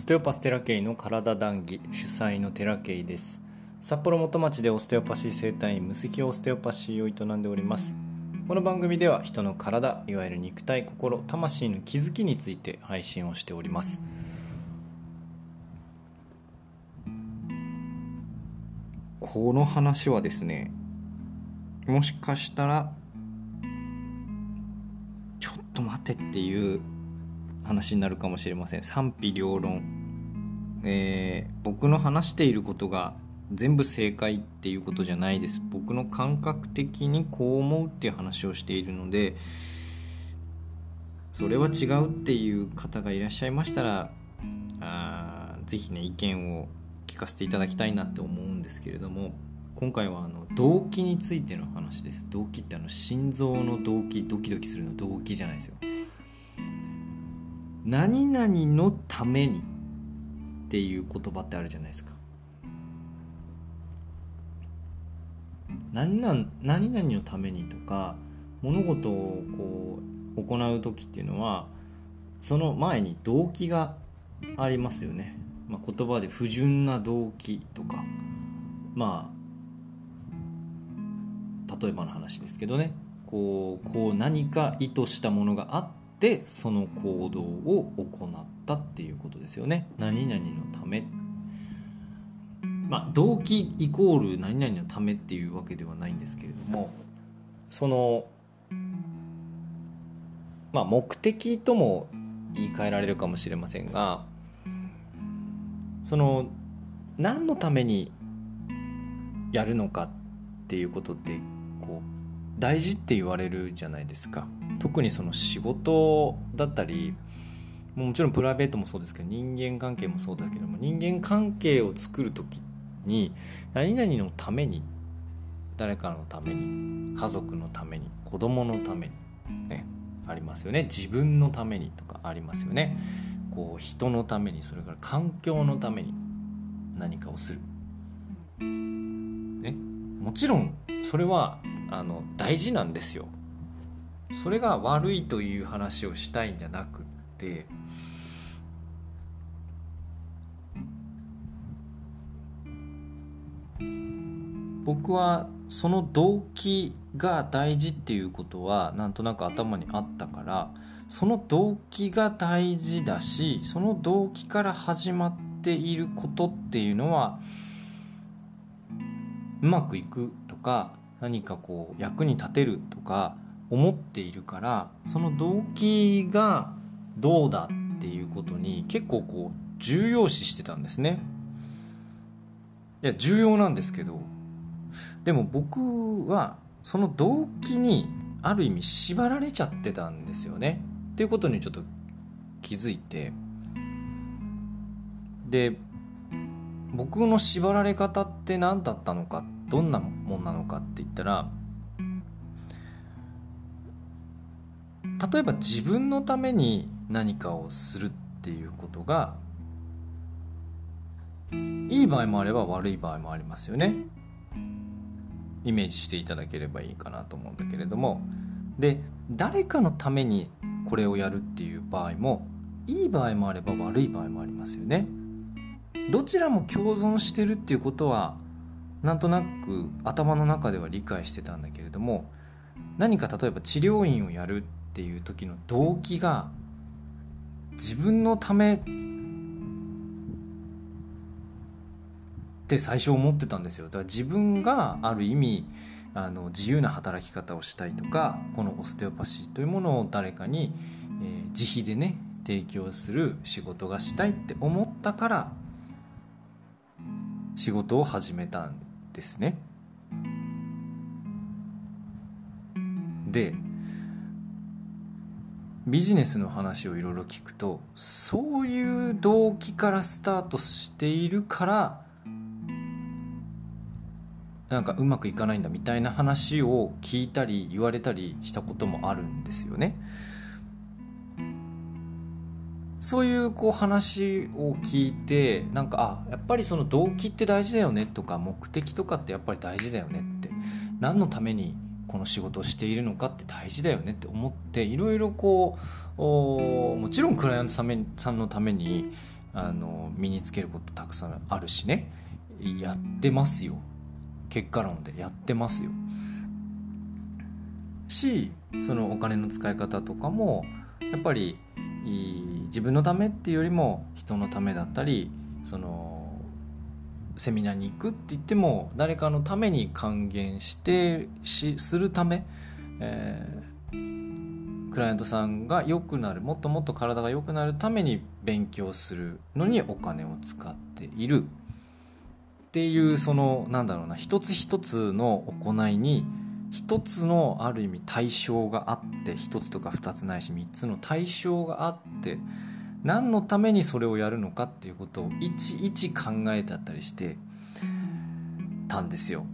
ステオパステラケイの体談義主催のテラケイです。札幌元町でオステオパシー生態院無責オステオパシーを営んでおります。この番組では人の体いわゆる肉体心魂の気づきについて配信をしております。この話はですねもしかしたらちょっと待てっていう話になるかもしれません。賛否両論、えー、僕の話していることが全部正解っていうことじゃないです。僕の感覚的にこう思うっていう話をしているのでそれは違うっていう方がいらっしゃいましたらあぜひね意見を聞かせていただきたいなって思うんですけれども今回はあの動機についての話です。動機ってあの心臓の動機ドキドキするの動機じゃないですよ。何々のためにっていう言葉ってあるじゃないですか。何々何々のためにとか物事をこう行う時っていうのはその前に動機がありますよね、まあ、言葉で不純な動機とか。まあ例えばの話ですけどね。こうこう何か意図したものがあってその行動を行ったっていうことですよね何々のためまあ動機イコール何々のためっていうわけではないんですけれどもそのまあ目的とも言い換えられるかもしれませんがその何のためにやるのかっていうことってこう大事って言われるじゃないですか。特にその仕事だったりもちろんプライベートもそうですけど人間関係もそうだけども人間関係を作る時に何々のために誰かのために家族のために子供のためにねありますよね。自分のためにとかありますよね。こう人のためにそれから環境のために何かをする、ね、もちろんそれはあの大事なんですよ。それが悪いという話をしたいんじゃなくって僕はその動機が大事っていうことはなんとなく頭にあったからその動機が大事だしその動機から始まっていることっていうのはうまくいくとか何かこう役に立てるとか思っているからその動機がどうだっていうことに結構こう重要視してたんですね。いや重要なんですけどでも僕はその動機にある意味縛られちゃってたんですよね。っていうことにちょっと気づいてで僕の縛られ方って何だったのかどんなもんなのかって言ったら例えば自分のために何かをするっていうことがいい場合もあれば悪い場合もありますよね。イメージしていただければいいかなと思うんだけれども。で誰かのためにこれをやるっていう場合もいい場合もあれば悪い場合もありますよね。どちらも共存してるっていうことはなんとなく頭の中では理解してたんだけれども何か例えば治療院をやるっていう時の動機が自分のためって最初思ってたんですよだから自分がある意味あの自由な働き方をしたいとかこのオステオパシーというものを誰かに、えー、自費でね提供する仕事がしたいって思ったから仕事を始めたんですね。でビジネスの話をいろいろ聞くとそういう動機からスタートしているからなんかうまくいかないんだみたいな話を聞いたり言われたりしたこともあるんですよね。そういうこう話を聞いてなんかあやっぱりその動機って大事だよねとか目的とかってやっぱり大事だよねって何のためにこの仕事をしているのかって大事だよねって思っていろいろこうもちろんクライアントさんのためにあの身につけることたくさんあるしね。やってますよ。結果論で。やってますよ。しそのお金の使い方とかもやっぱり自分のためっていうよりも人のためだったりそのセミナーに行くって言っても誰かのために還元してしするため、えー、クライアントさんが良くなるもっともっと体が良くなるために勉強するのにお金を使っているっていうそのなんだろうな一つ一つの行いに一つのある意味対象があって一つとか二つないし三つの対象があって何のためにそれをやるのかっていうことをいちいち考えてあったりしてたんですよ。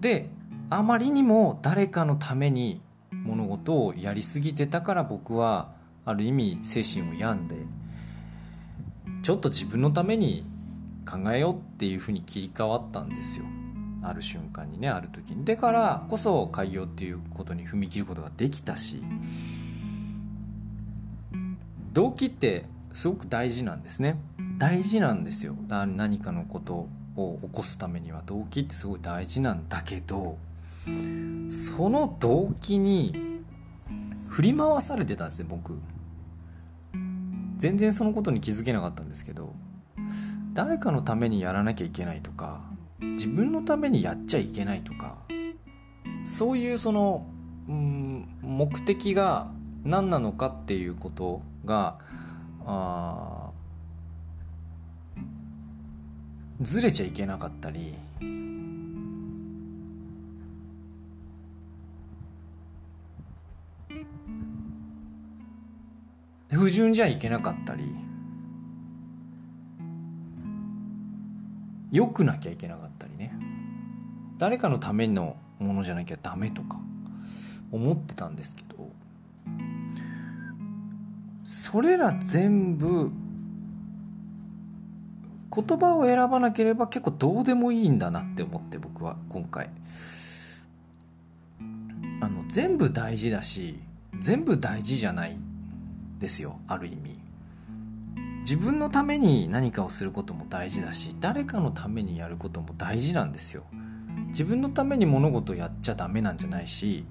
であまりにも誰かのために物事をやりすぎてたから僕はある意味精神を病んでちょっと自分のために考えようっていうふうに切り替わったんですよ。ある瞬間にねある時にだからこそ開業っていうことに踏み切ることができたし動機ってすごく大事なんですね。大事なんですよ。何かのことを起こすためには動機ってすごい大事なんだけどその動機に振り回されてたんですね僕。全然そのことに気づけなかったんですけど誰かのためにやらなきゃいけないとか自分のためにやっちゃいけないとかそういうその、うん、目的が何なのかっていうことがあずれちゃいけなかったり不純じゃいけなかったり良くなきゃいけなかったりね。誰かのためのものじゃなきゃダメとか思ってたんですけど。それら全部言葉を選ばなければ結構どうでもいいんだなって思って僕は今回。あの全部大事だし全部大事じゃないですよある意味。自分のために何かをすることも大事だし誰かのためにやることも大事なんですよ。自分のために物事をやっちゃダメなんじゃないし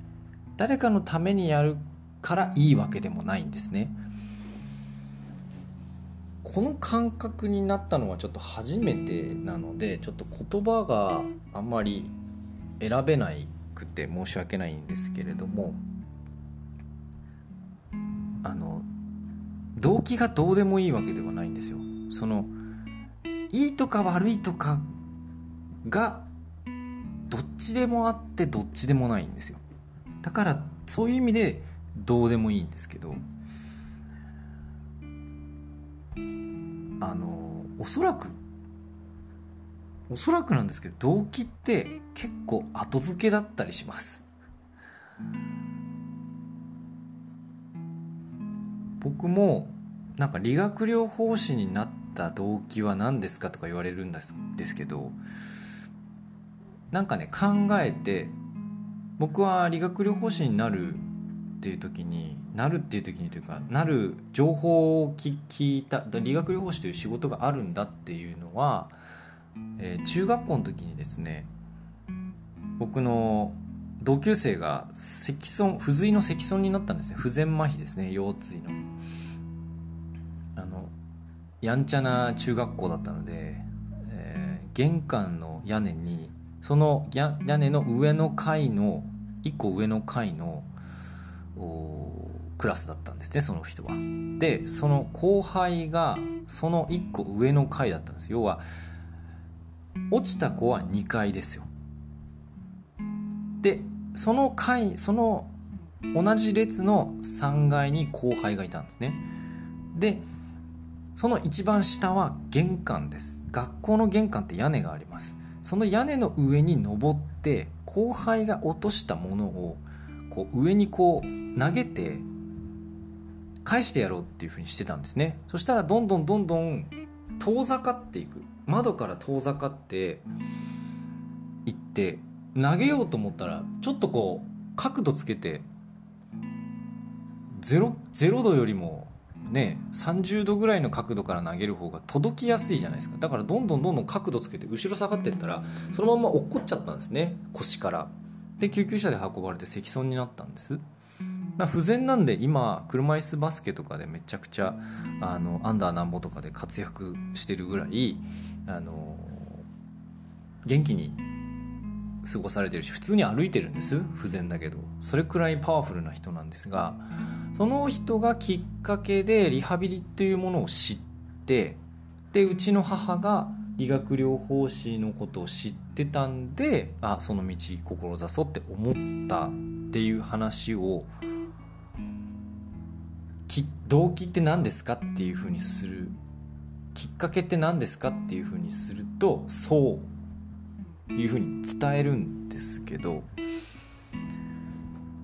誰かのためにやるからいいわけでもないんですね。この感覚になったのはちょっと初めてなのでちょっと言葉があんまり選べなくて申し訳ないんですけれどもあの動機がどうでもいいわけではないんですよ。そのいいとか悪いとかがどっちでもあってどっちでもないんですよ。だからそういう意味でどうでもいいんですけどあのおそらくおそらくなんですけど動機って結構後付けだったりします。僕もなんか理学療法士になった動機は何ですかとか言われるんですですけどなんかね考えて僕は理学療法士になるっていう時になるっていう時にというかなる情報を聞いた理学療法士という仕事があるんだっていうのは、えー、中学校の時にですね僕の同級生が積損不随の積損になったんですね。不全麻痺ですね。腰椎の。あのやんちゃな中学校だったので、えー、玄関の屋根にその屋根の上の階の1個上の階のおクラスだったんですねその人は。でその後輩がその1個上の階だったんです。要は落ちた子は2階ですよ。でその階その同じ列の3階に後輩がいたんですね。でその一番下は玄関です。学校の玄関って屋根があります。その屋根の上に登って後輩が落としたものをこう上にこう投げて返してやろうっていうふうにしてたんですね。そしたらどんどんどんどん遠ざかっていく。窓から遠ざかっていって投げようと思ったらちょっとこう角度つけて 0, 0度よりもね30度ぐらいの角度から投げる方が届きやすいじゃないですか。だからどんどんどんどん角度つけて後ろ下がってったらそのまま落っこっちゃったんですね。腰から。で救急車で運ばれて積損になったんです。不全なんで今車椅子バスケとかでめちゃくちゃあのアンダーなんぼとかで活躍してるぐらいあの元気に過ごされてるし普通に歩いてるんです。不全だけど。それくらいパワフルな人なんですがその人がきっかけでリハビリっていうものを知ってでうちの母が理学療法士のことを知ってたんであその道志そうって思ったっていう話を動機って何ですかっていうふうにするきっかけって何ですかっていうふうにするとそういうふうに伝えるんですけど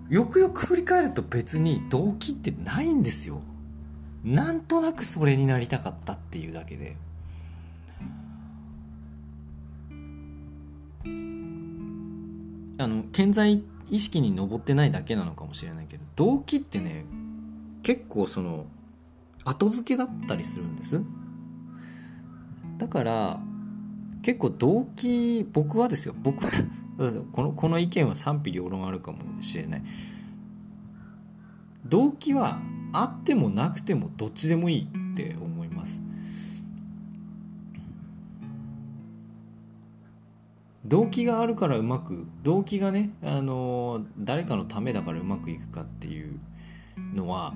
よくよく振り返ると別に動機ってないんですよ。なんとなくそれになりたかったっていうだけで。あの健在意識に上ってないだけなのかもしれないけど動機ってね結構その後付けだったりするんです。だから結構動機僕はですよ。僕は このこの意見は賛否両論あるかもしれない。動機はあってもなくてもどっちでもいいって思います。動機があるからうまく動機がねあの誰かのためだからうまくいくかっていうのは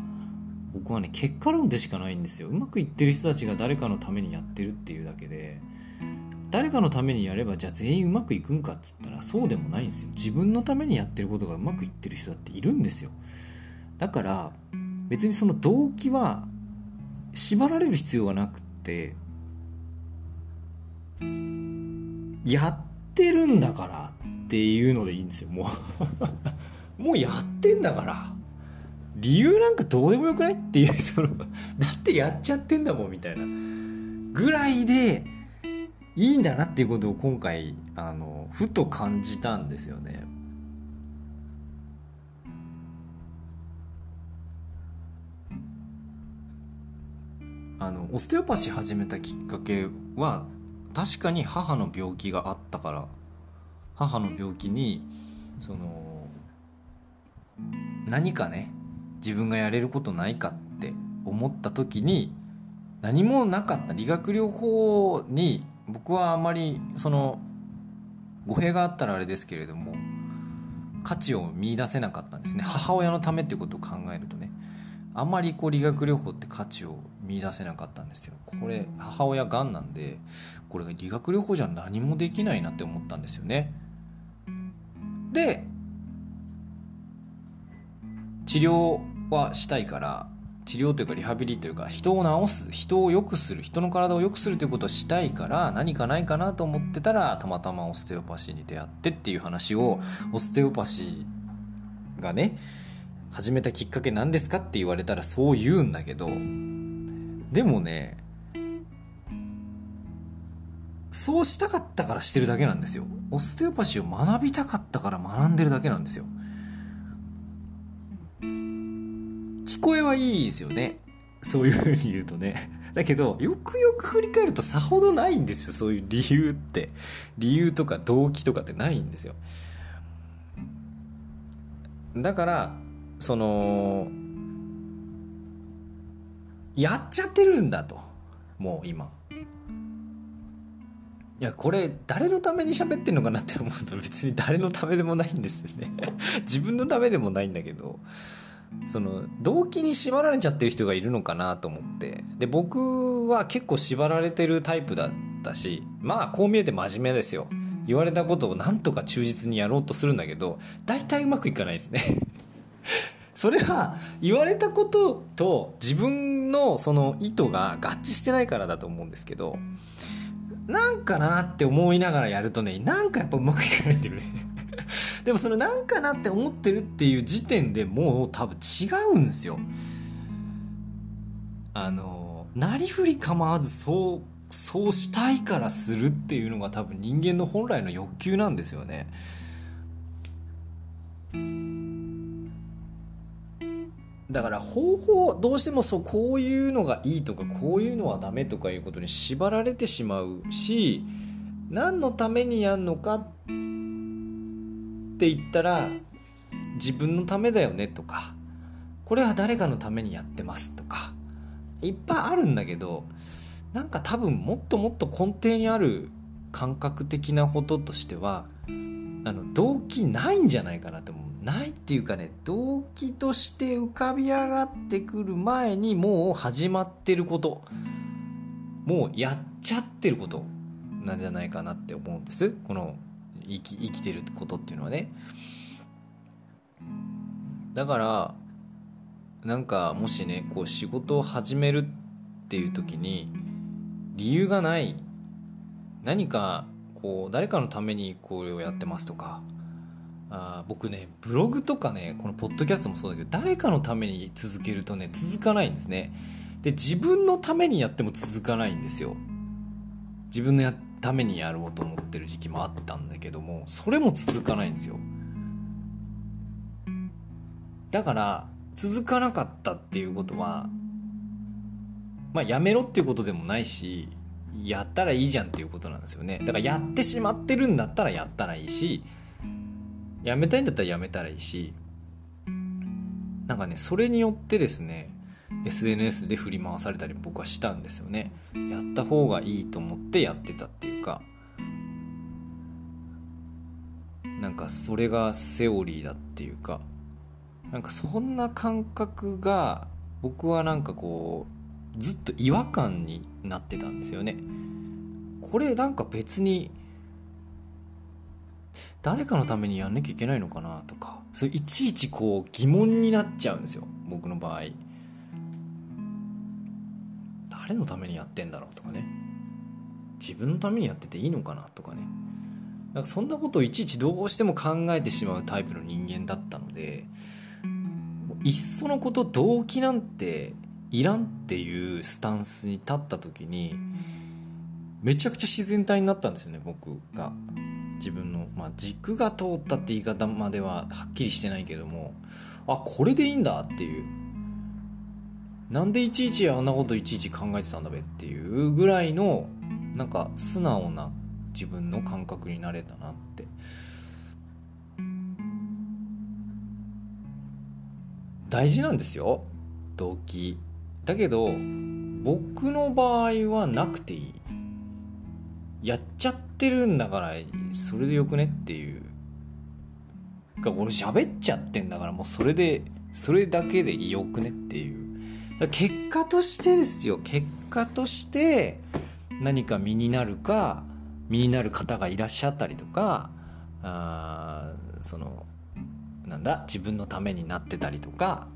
僕はね結果論でしかないんですよ。うまくいってる人たちが誰かのためにやってるっていうだけで誰かのためにやればじゃあ全員うまくいくんかっつったらそうでもないんですよ。自分のためにやってることがうまくいってる人だっているんですよ。だから別にその動機は縛られる必要はなくってやってるんだからっていうのでいいんですよ。もう。もうやってんだから。理由なんかどうでもよくない？っていう そのだってやっちゃってんだもんみたいなぐらいでいいんだなっていうことを今回あのふと感じたんですよね。あのオステオパシー始めたきっかけは確かに母の病気があったから母の病気にその何かね自分がやれることないかって思った時に何もなかった理学療法に僕はあまりその語弊があったらあれですけれども価値を見出せなかったんですね。母親のためってことを考えるとね。あんまりこう理学療法って価値を見出せなかったんですよ。これ母親がんなんでこれが理学療法じゃ何もできないなって思ったんですよね。で治療はしたいから治療というかリハビリというか人を治す人を良くする人の体を良くするということをしたいから何かないかなと思ってたらたまたまオステオパシーに出会ってっていう話をオステオパシーがね始めたきっかけ何ですかって言われたらそう言うんだけどでもねそうしたかったからしてるだけなんですよ。オステオパシーを学びたかったから学んでるだけなんですよ。聞こえはいいですよね。そういうふうに言うとね。だけどよくよく振り返るとさほどないんですよ。そういう理由って。理由とか動機とかってないんですよ。だからそのやっちゃってるんだと。もう今。いやこれ誰のために喋ってんのかなって思うと別に誰のためでもないんですよね。自分のためでもないんだけど。その動機に縛られちゃってる人がいるのかなと思って。で僕は結構縛られてるタイプだったしまあこう見えて真面目ですよ。言われたことをなんとか忠実にやろうとするんだけど大体うまくいかないですね。それは言われたことと自分のその意図が合致してないからだと思うんですけどなんかなって思いながらやるとねなんかやっぱうまくいかないってるね。でもそのなんかなって思ってるっていう時点でもう多分違うんですよ。あのなりふり構わずそうそうしたいからするっていうのが多分人間の本来の欲求なんですよね。だから方法どうしてもそうこういうのがいいとかこういうのはダメとかいうことに縛られてしまうし何のためにやるのかって言ったら自分のためだよねとかこれは誰かのためにやってますとかいっぱいあるんだけどなんか多分もっともっと根底にある感覚的なこととしてはあの動機ないんじゃないかなって思う。ないっていうかね動機として浮かび上がってくる前にもう始まってることもうやっちゃってることなんじゃないかなって思うんです。この生き生きてることっていうのはね。だからなんかもしねこう仕事を始めるっていう時に理由がない。何かこう誰かのためにこれをやってますとか。あ僕ねブログとかねこのポッドキャストもそうだけど誰かのために続けるとね続かないんですね。で自分のためにやっても続かないんですよ。自分のやためにやろうと思ってる時期もあったんだけどもそれも続かないんですよ。だから続かなかったっていうことはまあやめろっていうことでもないしやったらいいじゃんっていうことなんですよね。だからやってしまってるんだったらやったらいいしやめたいんだったらやめたらいいしなんかねそれによってですね SNS で振り回されたり僕はしたんですよね。やった方がいいと思ってやってたっていう。なんかそれがセオリーだっていうかなんかそんな感覚が僕はなんかこうずっと違和感になってたんですよね。これなんか別に誰かのためにやんなきゃいけないのかなとかそれいちいちこう疑問になっちゃうんですよ僕の場合。誰のためにやってんだろうとかね。自分のためにやってていいのかなとかね。なんかそんなことをいちいちどうしても考えてしまうタイプの人間だったのでいっそのこと動機なんていらんっていうスタンスに立った時にめちゃくちゃ自然体になったんですよね僕が。自分の、まあ、軸が通ったって言い方までははっきりしてないけどもあこれでいいんだっていう。なんでいちいちあんなこといちいち考えてたんだべっていうぐらいのなんか素直な自分の感覚になれたなって。大事なんですよ。動機。だけど僕の場合はなくていい。やっちゃってるんだからそれでよくねっていう。が俺喋っちゃってんだからもうそれでそれだけでよくねっていう。結果としてですよ。結果として何か身になるか身になる方がいらっしゃったりとかあそのなんだ自分のためになってたりとか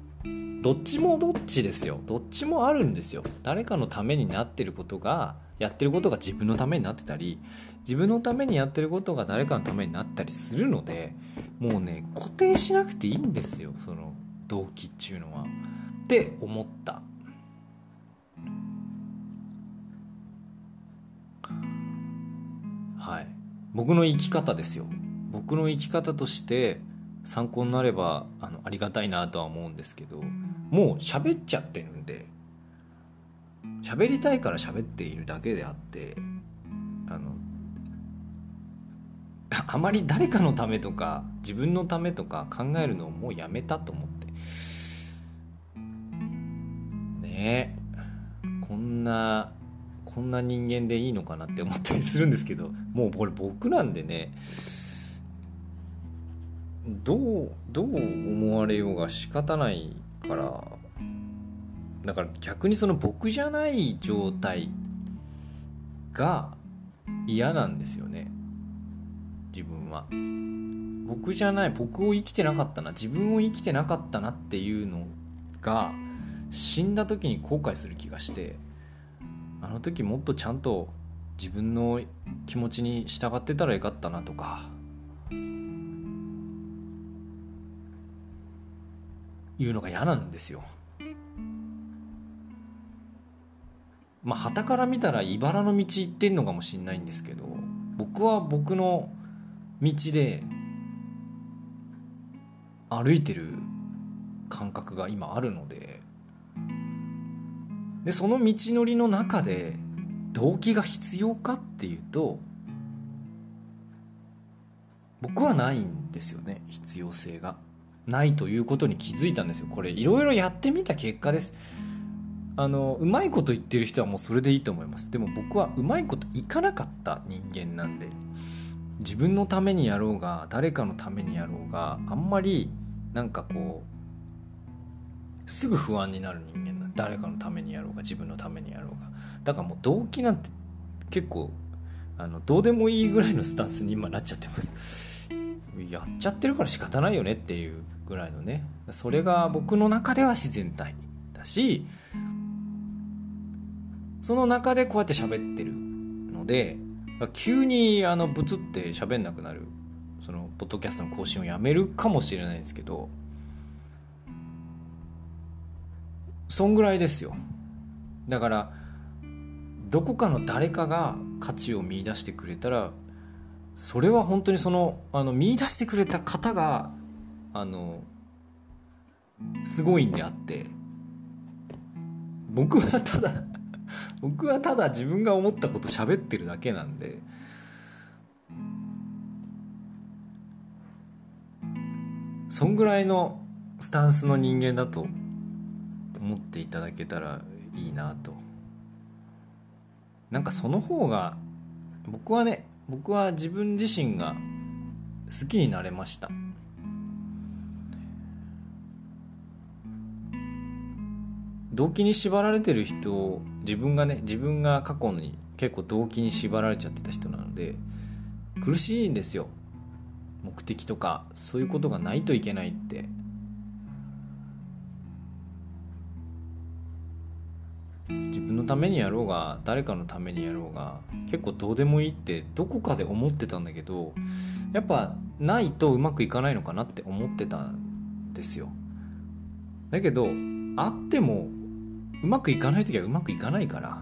どっちもどっちですよ。どっちもあるんですよ。誰かのためになってることがやってることが自分のためになってたり自分のためにやってることが誰かのためになったりするのでもうね固定しなくていいんですよその動機っていうのは。って思った。はい。僕の生き方ですよ。僕の生き方として参考になればあのありがたいなとは思うんですけどもう喋っちゃってるんで喋りたいから喋っているだけであってあのあまり誰かのためとか自分のためとか考えるのをもうやめたと思って。ね。えこんなこんな人間でいいのかなって思ったりするんですけどもうこれ僕なんでねどうどう思われようが仕方ないからだから逆にその僕じゃない状態が嫌なんですよね。自分は。僕じゃない僕を生きてなかったな自分を生きてなかったなっていうのが死んだ時に後悔する気がしてあの時もっとちゃんと自分の気持ちに従ってたらよかったなとかいうのが嫌なんですよ。まあ旗から見たら茨の道行ってんのかもしんないんですけど僕は僕の道で歩いてる感覚が今あるのででその道のりの中で動機が必要かっていうと僕はないんですよね必要性が。ないということに気づいたんですよ。これいろいろやってみた結果です。あのうまいこと言ってる人はもうそれでいいと思います。でも僕はうまいこといかなかった人間なんで自分のためにやろうが誰かのためにやろうがあんまりなんかこうすぐ不安になる人間だ。誰かのためにやろうが自分のためにやろうが。だからもう動機なんて結構あのどうでもいいぐらいのスタンスに今なっちゃってます。やっちゃってるから仕方ないよねっていうぐらいのね。それが僕の中では自然体だしその中でこうやって喋ってるので急にあのブツって喋んなくなるそのポッドキャストの更新をやめるかもしれないんですけどそんぐらいですよ。だからどこかの誰かが価値を見いだしてくれたらそれは本当にそのあの見出してくれた方があのすごいんであって僕はただ 僕はただ自分が思ったこと喋ってるだけなんでそんぐらいのスタンスの人間だと思っていただけたらいいなと。なんかその方が僕はね僕は自分自身が好きになれました。動機に縛られてる人を自分がね自分が過去に結構動機に縛られちゃってた人なので苦しいんですよ。目的とかそういうことがないといけないって。自分のためにやろうが誰かのためにやろうが結構どうでもいいってどこかで思ってたんだけどやっぱないとうまくいかないのかなって思ってたんですよ。だけどあってもうまくいかない時はうまくいかないから。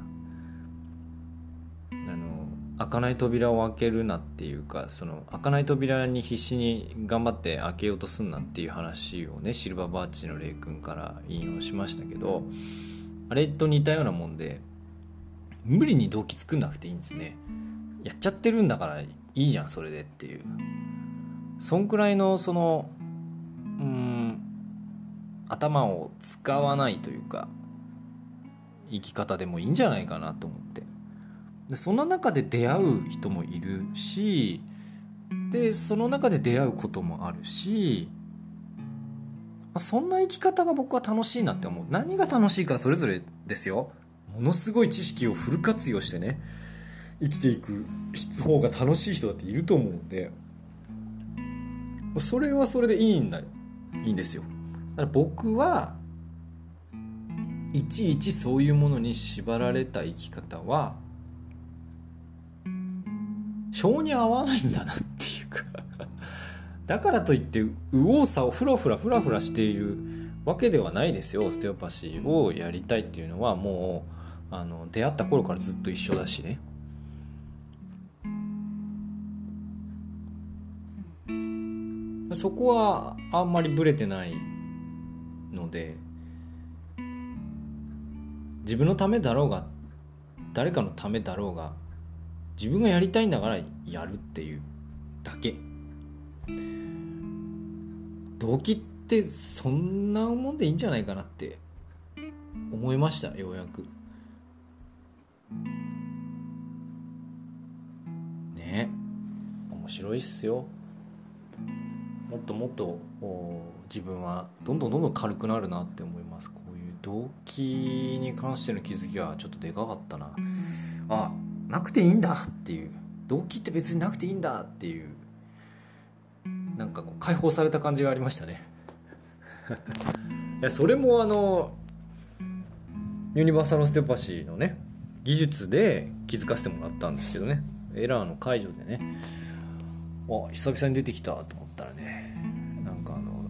あの開かない扉を開けるなっていうかその開かない扉に必死に頑張って開けようとすんなっていう話をねシルバーバーチのレイ君から引用しましたけどあれと似たようなもんで無理に動機作んなくていいんですね。やっちゃってるんだからいいじゃんそれでっていう。そんくらいのそのうん頭を使わないというか生き方でもいいんじゃないかなと思って。でその中で出会う人もいるしでその中で出会うこともあるしそんな生き方が僕は楽しいなって思う。何が楽しいかそれぞれですよ。ものすごい知識をフル活用してね生きていく方が楽しい人だっていると思うんでそれはそれでいいんだいいんですよ。だから僕はいちいちそういうものに縛られた生き方は性に合わないんだなっていうかだからといって右往左往フラフラフラフラしているわけではないですよ。オステオパシーをやりたいっていうのはもうあの出会った頃からずっと一緒だしね。そこはあんまりブレてないので自分のためだろうが誰かのためだろうが自分がやりたいんだからやるっていうだけ。動機ってそんなもんでいいんじゃないかなって思いましたようやく。ね面白いっすよ。もっともっと自分はどんどんどんどん軽くなるなって思います。こういう動機に関しての気づきはちょっとでかかったな。あなくていいんだっていう。動機って別になくていいんだっていうなんかこう解放された感じがありましたね。それもあのユニバーサル・ステパシーのね技術で気づかせてもらったんですけどね。エラーの解除でね。あ久々に出てきたと思ったらねなんかあの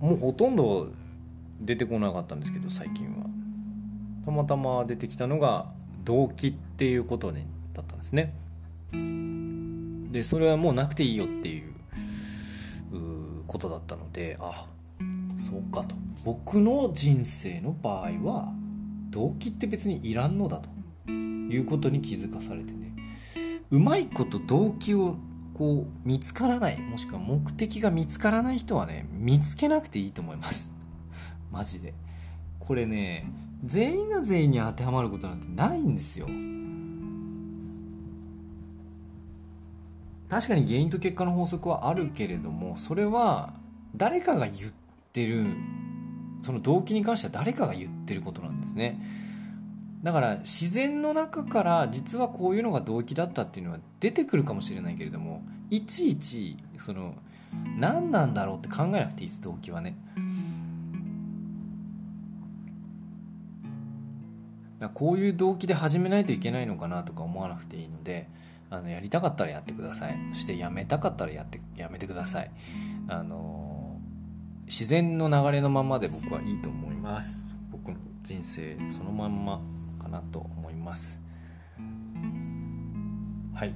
もうほとんど出てこなかったんですけど最近は。たまたま出てきたのが動機っていうことにだったんですね。でそれはもうなくていいよっていうことだったのであそうかと。僕の人生の場合は動機って別にいらんのだということに気づかされてね。うまいこと動機をこう見つからないもしくは目的が見つからない人はね見つけなくていいと思います。マジで。これね全員が全員に当てはまることなんてないんですよ。確かに原因と結果の法則はあるけれどもそれは誰かが言ってるその動機に関しては誰かが言ってることなんですね。だから自然の中から実はこういうのが動機だったっていうのは出てくるかもしれないけれどもいちいちその何なんだろうって考えなくていいです動機はね。だこういう動機で始めないといけないのかなとか思わなくていいのであのやりたかったらやってください。そしてやめたかったらやってやめてください。あの自然の流れのままで僕はいいと思います。僕の人生そのまんまかなと思います。はい。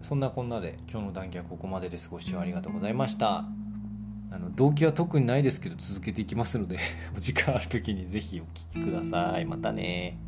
そんなこんなで今日の談義はここまでです。ご視聴ありがとうございました。あの動機は特にないですけど続けていきますので お時間ある時に是非お聴きください。またね。